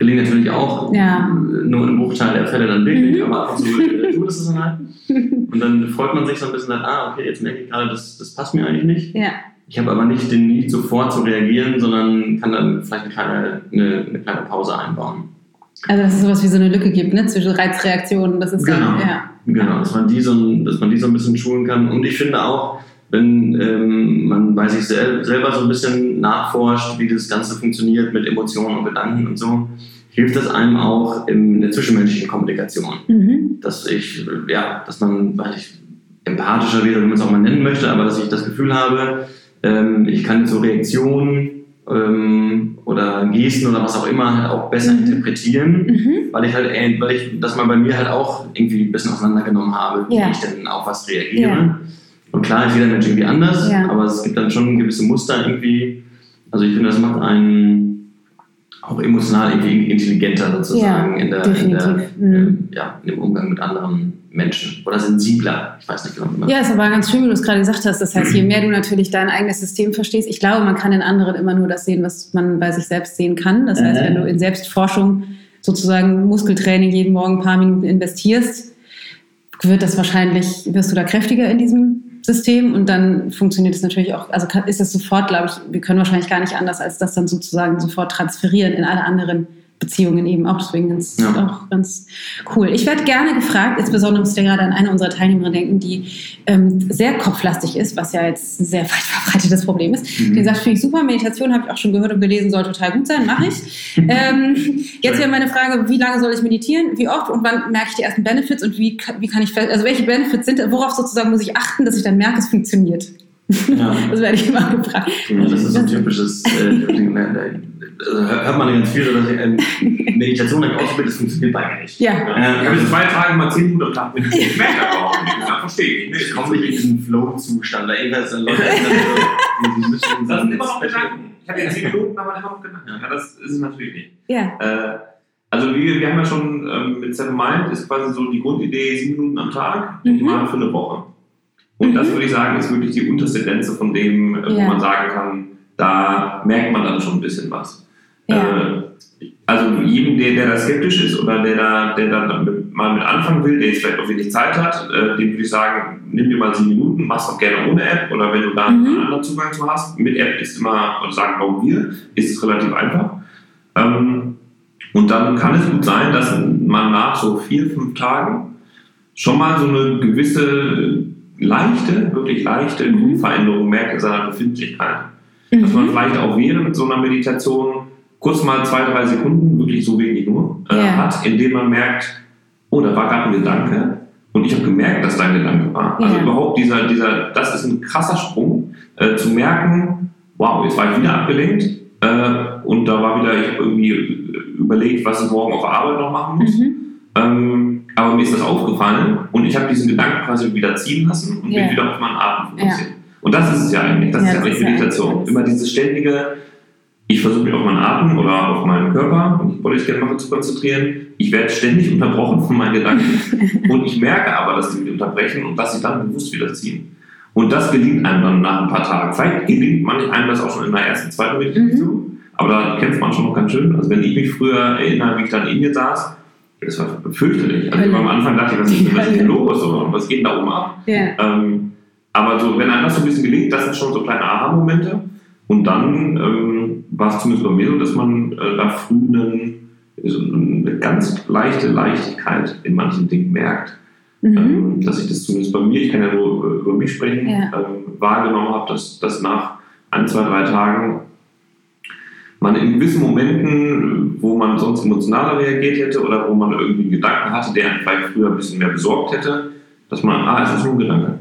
Gelingt natürlich auch Ja. äh, nur im Bruchteil der Fälle dann wirklich, Mhm. aber ab und zu tut es dann halt. Und dann freut man sich so ein bisschen, sagt, ah, okay, jetzt merke ich gerade, das, das passt mir eigentlich nicht. Ja. Ich habe aber nicht den Need, sofort zu reagieren, sondern kann dann vielleicht eine kleine, eine, eine kleine Pause einbauen. Also, dass es sowas wie so eine Lücke gibt, ne? Zwischen Reizreaktionen. Das ist Genau. dann, ja. Genau, dass man, die so, ein- dass man die so ein bisschen schulen kann. Und ich finde auch, wenn ähm, man bei sich sel selber so ein bisschen nachforscht, wie das Ganze funktioniert mit Emotionen und Gedanken und so, hilft das einem auch in der zwischenmenschlichen Kommunikation. Mhm. Dass ich, ja, dass man, weiß ich, empathischer wäre, wie man es auch mal nennen möchte, aber dass ich das Gefühl habe, ähm, ich kann so Reaktionen ähm, oder Gesten oder was auch immer halt auch besser Mhm. interpretieren Mhm. weil ich halt, äh, weil ich das mal bei mir halt auch irgendwie ein bisschen auseinandergenommen habe, wie Ja. ich denn auf was reagiere. Ja. Und klar ist jeder Mensch irgendwie anders, Ja. aber es gibt dann schon gewisse Muster irgendwie. Also ich finde, das macht einen auch emotional irgendwie intelligenter sozusagen Ja, in, der, in, der, Mhm. ähm, ja, in dem Umgang mit anderen Menschen oder sensibler. Ich weiß nicht genau, wie man Ja, es war ganz schön, wie du es gerade gesagt hast. Das heißt, je mehr du natürlich dein eigenes System verstehst, ich glaube, man kann in anderen immer nur das sehen, was man bei sich selbst sehen kann. Das heißt, Mhm. wenn du in Selbstforschung sozusagen Muskeltraining jeden Morgen ein paar Minuten investierst, wird das wahrscheinlich, wirst du da kräftiger in diesem System und dann funktioniert es natürlich auch, also ist es sofort, glaube ich, wir können wahrscheinlich gar nicht anders, als das dann sozusagen sofort transferieren in alle anderen Beziehungen eben auch. Deswegen ganz, Ja. auch ganz cool. Ich werde gerne gefragt, insbesondere muss ich gerade an eine unserer Teilnehmerinnen denken, die ähm, sehr kopflastig ist, was ja jetzt ein sehr weit verbreitetes Problem ist. Mhm. Die sagt, finde ich super, Meditation habe ich auch schon gehört und gelesen, soll total gut sein, mache ich. ähm, jetzt wäre meine Frage, wie lange soll ich meditieren, wie oft und wann merke ich die ersten Benefits und wie, kann- wie kann ich, also welche Benefits sind, worauf sozusagen muss ich achten, dass ich dann merke, es funktioniert. Ja. Das werde ich immer gefragt. Ja, das ist ein typisches, äh, ne, also hört man ganz viel, dass ich, ähm, Meditation habe ich ausgebildet, das funktioniert bei mir nicht. Ja. Ich habe jetzt zwei Tage mal zehn Minuten am Tag mit Ich merke aber auch nicht. Das verstehe ich nicht. Ich komme nicht in diesen Flow-Zustand, da irgendwas dann Leute, die müssen Das sind immer noch Gedanken. Ich habe jetzt zehn Minuten, aber immer noch Gedanken. Ja, das ist es natürlich nicht. Ja. Äh, also wir, wir haben ja schon ähm, mit Seven Mind ist quasi so die Grundidee sieben Minuten am Tag, Mhm. mal für eine Woche. Und das Mhm. würde ich sagen, ist wirklich die unterste Grenze von dem, äh, wo Ja. man sagen kann, da merkt man dann schon ein bisschen was. Ja. Äh, also jedem, der, der da skeptisch ist oder der da, der mit, mal mit anfangen will, der jetzt vielleicht auch wenig Zeit hat, äh, dem würde ich sagen, nimm dir mal sieben Minuten, mach's auch gerne ohne App oder wenn du da Mhm. einen anderen Zugang zu hast. Mit App ist immer, oder sagen glauben wir, ist es relativ einfach. Ähm, und dann kann es gut sein, dass man nach so vier, fünf Tagen schon mal so eine gewisse leichte, wirklich leichte Mhm. Grundveränderung merkt in seiner Befindlichkeit. Dass man Mhm. vielleicht auch während so einer Meditation kurz mal zwei, drei Sekunden, wirklich so wenig nur, äh, Ja. hat, indem man merkt, oh, da war gerade ein Gedanke Und ich habe gemerkt, dass dein Gedanke war. Also Ja. überhaupt dieser, dieser, das ist ein krasser Sprung, äh, zu merken, wow, jetzt war ich wieder abgelenkt äh, und da war wieder, ich habe irgendwie überlegt, was ich morgen auf der Arbeit noch machen muss. Mhm. Ähm, aber mir ist das aufgefallen und ich habe diesen Gedanken quasi wieder ziehen lassen und Ja. bin wieder auf meinen Atem fokussiert. Und das ist es ja eigentlich, das Ja, ist ja eigentlich Meditation. Immer dieses ständige, ich versuche mich auf meinen Atem oder auf meinen Körper, wenn ich Bodyscan mache, zu konzentrieren. Ich werde ständig unterbrochen von meinen Gedanken und ich merke aber, dass sie mich unterbrechen und dass sie dann bewusst wieder ziehen. Und das gelingt einem dann nach ein paar Tagen. Vielleicht gelingt manch einem das auch schon in der ersten, zweiten Meditation, aber da kämpft man schon noch ganz schön. Also wenn ich mich früher erinnere, wie ich dann in mir saß, das war fürchterlich. Also am Anfang dachte ich, was ist, Die was ist denn los? Oder was geht denn da oben ab? Ja. Ähm, aber so, wenn einem das so ein bisschen gelingt, das sind schon so kleine Aha-Momente. Und dann ähm, war es zumindest bei mir so, dass man äh, da früh einen, so eine ganz leichte Leichtigkeit in manchen Dingen merkt. Mhm. Ähm, dass ich das zumindest bei mir, ich kann ja nur äh, über mich sprechen, Ja. ähm, wahrgenommen habe, dass, dass nach ein, zwei, drei Tagen man in gewissen Momenten, wo man sonst emotionaler reagiert hätte oder wo man irgendwie einen Gedanken hatte, der einen vielleicht früher ein bisschen mehr besorgt hätte, dass man, ah, es ist nur ein Gedanke,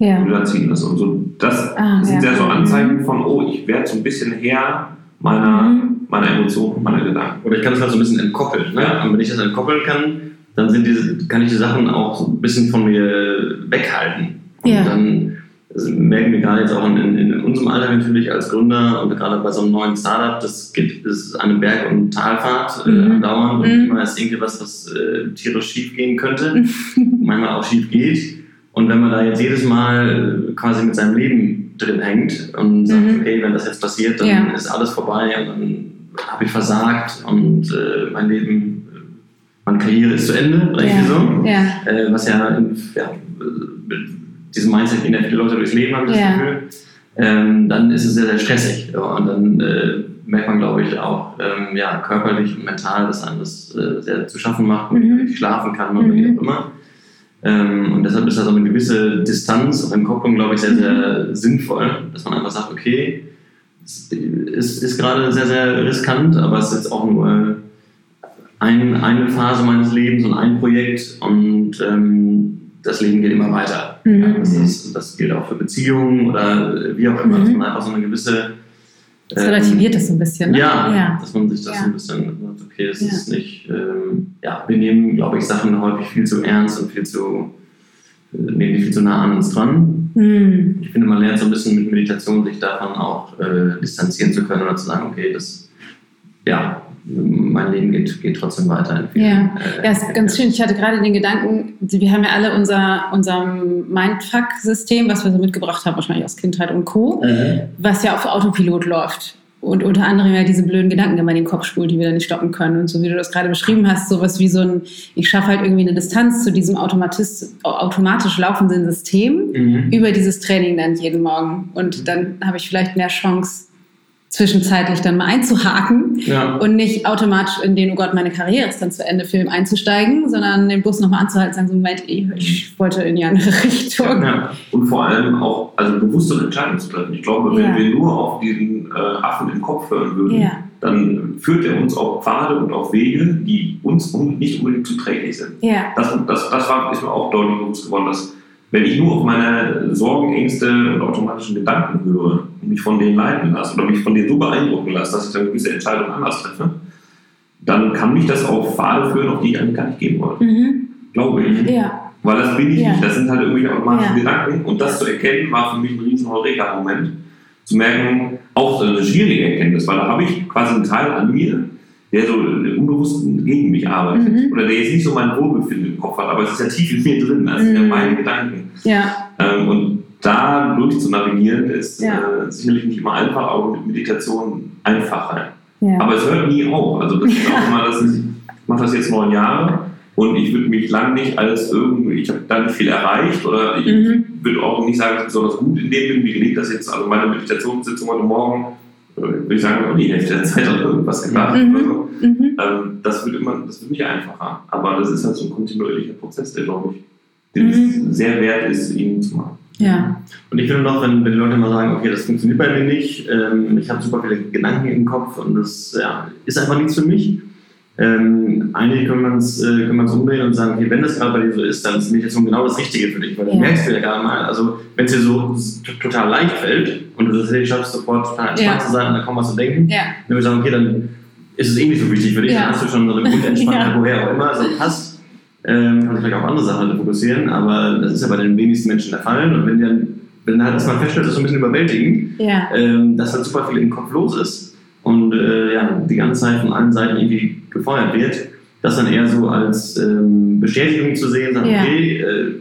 Ja. ziehen lassen. Und so, das Ah, sind ja. so Anzeigen von, oh, ich werde so ein bisschen Herr meiner, Mhm. meiner Emotionen, meiner Gedanken. Oder ich kann das halt so ein bisschen entkoppeln. Ne? Ja. Und wenn ich das entkoppeln kann, dann sind diese, kann ich die Sachen auch so ein bisschen von mir weghalten. Und Ja. dann also merken wir gerade jetzt auch in, in, in unserem Alter natürlich als Gründer und gerade bei so einem neuen Startup, das, geht, das ist eine Berg- und Talfahrt äh, Mhm. andauernd und Mhm. immer ist irgendwie was, was äh, tierisch schief gehen könnte, manchmal auch schief geht. Und wenn man da jetzt jedes Mal quasi mit seinem Leben drin hängt und sagt, Mhm. okay, wenn das jetzt passiert, dann Ja. ist alles vorbei und dann habe ich versagt und äh, mein Leben, meine Karriere ist zu Ende, oder irgendwie so. Ja. Äh, was ja, in, ja äh, diesem Mindset gehen ja viele Leute durchs Leben, habe ich Ja. das Gefühl. Ähm, dann ist es sehr, sehr stressig. Ja, und dann äh, merkt man, glaube ich, auch ähm, ja, körperlich und mental, dass einem das äh, sehr zu schaffen macht, man Mhm. nicht schlafen kann oder Mhm. wie auch immer. Ähm, und deshalb ist da so eine gewisse Distanz und Entkopplung, glaube ich, sehr, sehr sinnvoll, dass man einfach sagt, okay, es ist, ist gerade sehr, sehr riskant, aber es ist jetzt auch nur ein, eine Phase meines Lebens und ein Projekt und ähm, das Leben geht immer weiter. Mhm. Ja, das, ist, das gilt auch für Beziehungen oder wie auch immer, Mhm. dass man einfach so eine gewisse Das ähm, relativiert das so ein bisschen. Ne? ja, ja. dass man sich das Ja. so ein bisschen sagt, okay, es Ja. ist nicht, ähm, ja, wir nehmen, glaube ich, Sachen häufig viel zu ernst und viel zu, äh, nehmen die viel zu nah an uns dran. Mhm. Ich finde, man lernt so ein bisschen mit Meditation, sich davon auch äh, distanzieren zu können oder zu sagen, okay, das, ja, mein Leben geht, geht trotzdem weiter. Ja. äh, Ja, ist ganz schön. Ich hatte gerade den Gedanken, wir haben ja alle unser, unser Mindfuck-System, was wir so mitgebracht haben, wahrscheinlich aus Kindheit und Co., Mhm. was ja auf Autopilot läuft. Und unter anderem ja diese blöden Gedanken immer in den Kopf spult, die wir dann nicht stoppen können. Und so wie du das gerade beschrieben hast, sowas wie so ein, ich schaffe halt irgendwie eine Distanz zu diesem Automatis, automatisch laufenden System Mhm. über dieses Training dann jeden Morgen. Und dann habe ich vielleicht mehr Chance, zwischenzeitlich dann mal einzuhaken Ja. und nicht automatisch in den, oh Gott, meine Karriere ist dann zu Ende, Film einzusteigen, sondern den Bus nochmal anzuhalten und sagen, so, Moment, ich, ich wollte in die andere Richtung. Ja. Und vor allem auch also bewusstere Entscheidungen zu treffen. Ich glaube, wenn Ja. wir nur auf diesen äh, Affen im Kopf hören würden, Ja. dann führt er uns auf Pfade und auf Wege, die uns un- nicht unbedingt zuträglich sind. Ja, Das, das, das war, ist mir auch deutlich bewusst geworden, dass wenn ich nur auf meine Sorgen, Ängste und automatischen Gedanken höre mich von denen leiten lasse oder mich von denen so beeindrucken lasse, dass ich dann gewisse Entscheidungen anders treffe, dann kann mich das auf Pfade führen, auf die ich eigentlich gar nicht gehen wollte. mhm. Glaube ich. ja, Weil das bin ich Ja. nicht. Das sind halt irgendwelche automatischen Ja. Gedanken. Und das zu erkennen, war für mich ein riesen Heureka-Moment. Zu merken, auch so eine schwierige Erkenntnis, weil da habe ich quasi einen Teil an mir, der so unbewusst gegen mich arbeitet. Mhm. Oder der jetzt nicht so mein Wohlbefinden im Kopf hat, aber es ist ja tief in mir drin. Das sind ja Mhm. meine Gedanken. ja, Ähm, und da durch zu navigieren, ist Ja. äh, sicherlich nicht immer einfach, aber mit Meditation einfacher. ja. Aber es hört nie auf. Also das ist auch immer, das ich mache das jetzt neun Jahre und ich würde mich lang nicht als irgendwie, ich habe da nicht viel erreicht oder ich Mhm. würde auch nicht sagen, dass ich besonders gut in dem bin. Wie gelingt das jetzt? Also meine Meditationssitzung heute Morgen, äh, würde ich sagen, oh, die Hälfte der Zeit hat irgendwas gedacht Mhm. oder so. Mhm. Ähm, das wird immer, das wird nicht einfacher. Aber das ist halt so ein kontinuierlicher Prozess, der glaube ich, den Mhm. es sehr wert ist, ihn zu machen. Ja, Und ich finde noch, wenn, wenn die Leute mal sagen, okay, das funktioniert bei mir nicht, ähm, ich habe super viele Gedanken im Kopf und das ja, ist einfach nichts für mich, Ähm, eigentlich kann man es äh, umdrehen und sagen, okay, wenn das gerade bei dir so ist, dann ist Meditation genau das Richtige für dich, weil Ja. merkst du ja gar mal, also wenn es dir so total leicht fällt und du das schaffst, sofort total entspannt Ja. zu sein und dann kaum was zu denken, dann würde ich sagen, okay, dann ist es eh nicht so wichtig für dich, dann hast du schon so eine Grundentspanntheit, Ja. woher auch immer es passt. Ähm, kann sich vielleicht auf andere Sachen fokussieren, aber das ist ja bei den wenigsten Menschen der Fall. Und wenn dann, wenn dann halt erstmal feststellt, das ist so ein bisschen überwältigend, Ja. ähm, dass halt super viel im Kopf los ist und äh, ja, die ganze Zeit von allen Seiten irgendwie gefeuert wird, das dann eher so als ähm, Bestätigung zu sehen, sagen, Ja. okay, äh,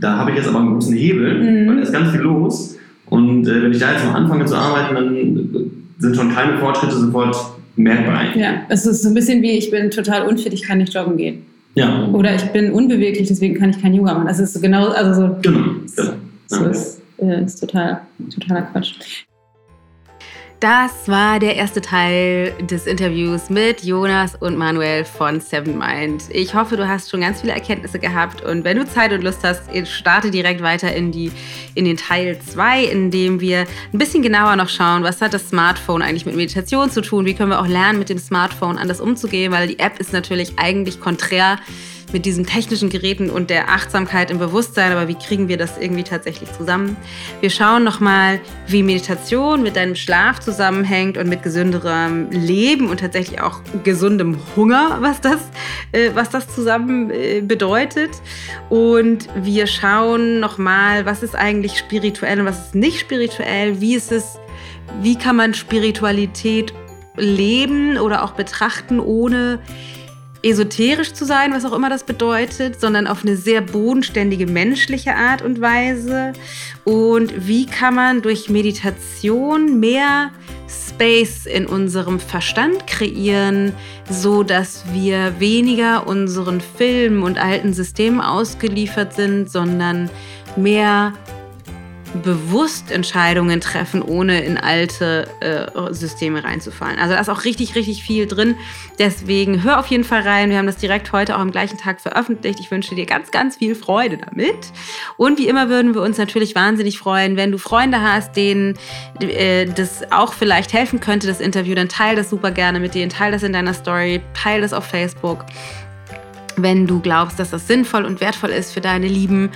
da habe ich jetzt aber einen großen Hebel, Mhm. weil da ist ganz viel los. Und äh, wenn ich da jetzt mal anfange zu arbeiten, dann sind schon kleine Fortschritte sofort merkbar. Ja, es ist so ein bisschen wie, ich bin total unfit, ich kann nicht joggen gehen. Ja, Oder ich bin unbeweglich, deswegen kann ich kein Yoga machen. Das ist so genau, also so, genau. genau. so Ja. ist, äh, ist total, totaler Quatsch. Das war der erste Teil des Interviews mit Jonas und Manuel von Seven Mind. Ich hoffe, du hast schon ganz viele Erkenntnisse gehabt. Und wenn du Zeit und Lust hast, starte direkt weiter in, die, in den Teil 2, in dem wir ein bisschen genauer noch schauen, was hat das Smartphone eigentlich mit Meditation zu tun, wie können wir auch lernen, mit dem Smartphone anders umzugehen, weil die App ist natürlich eigentlich konträr mit diesen technischen Geräten und der Achtsamkeit im Bewusstsein, aber wie kriegen wir das irgendwie tatsächlich zusammen? Wir schauen nochmal, wie Meditation mit deinem Schlaf zusammenhängt und mit gesünderem Leben und tatsächlich auch gesundem Hunger, was das, äh, was das zusammen äh, bedeutet. Und wir schauen nochmal, was ist eigentlich spirituell und was ist nicht spirituell, wie ist es, wie kann man Spiritualität leben oder auch betrachten, ohne esoterisch zu sein, was auch immer das bedeutet, sondern auf eine sehr bodenständige menschliche Art und Weise. Und wie kann man durch Meditation mehr Space in unserem Verstand kreieren, so dass wir weniger unseren Filmen und alten Systemen ausgeliefert sind, sondern mehr bewusst Entscheidungen treffen, ohne in alte äh, Systeme reinzufallen. Also da ist auch richtig, richtig viel drin. Deswegen hör auf jeden Fall rein. Wir haben das direkt heute auch am gleichen Tag veröffentlicht. Ich wünsche dir ganz, ganz viel Freude damit. Und wie immer würden wir uns natürlich wahnsinnig freuen, wenn du Freunde hast, denen äh, das auch vielleicht helfen könnte, das Interview, dann teile das super gerne mit denen. Teile das in deiner Story, teile das auf Facebook, wenn du glaubst, dass das sinnvoll und wertvoll ist für deine Lieben.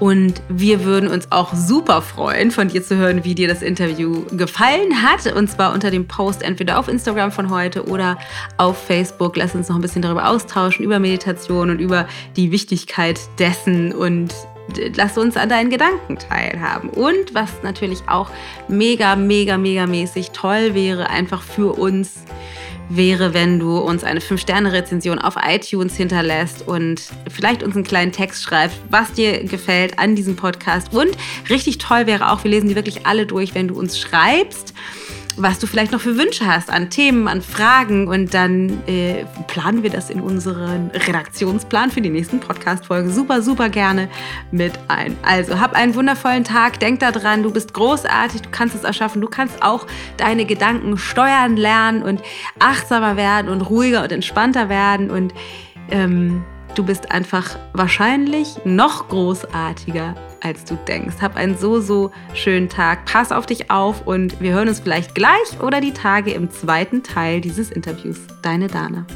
Und wir würden uns auch super freuen, von dir zu hören, wie dir das Interview gefallen hat. Und zwar unter dem Post entweder auf Instagram von heute oder auf Facebook. Lass uns noch ein bisschen darüber austauschen, über Meditation und über die Wichtigkeit dessen. Und lass uns an deinen Gedanken teilhaben. Und was natürlich auch mega, mega, mega mäßig toll wäre, einfach für uns wäre, wenn du uns eine 5-Sterne-Rezension auf iTunes hinterlässt und vielleicht uns einen kleinen Text schreibst, was dir gefällt an diesem Podcast. Und richtig toll wäre auch, wir lesen die wirklich alle durch, wenn du uns schreibst, was du vielleicht noch für Wünsche hast an Themen, an Fragen. Und dann äh, planen wir das in unseren Redaktionsplan für die nächsten Podcast-Folgen. Super, super gerne mit ein. Also hab einen wundervollen Tag, denk daran, du bist großartig, du kannst es erschaffen, du kannst auch deine Gedanken steuern lernen und achtsamer werden und ruhiger und entspannter werden. Und ähm, du bist einfach wahrscheinlich noch großartiger, als du denkst. Hab einen so, so schönen Tag. Pass auf dich auf und wir hören uns vielleicht gleich oder die Tage im zweiten Teil dieses Interviews. Deine Dana.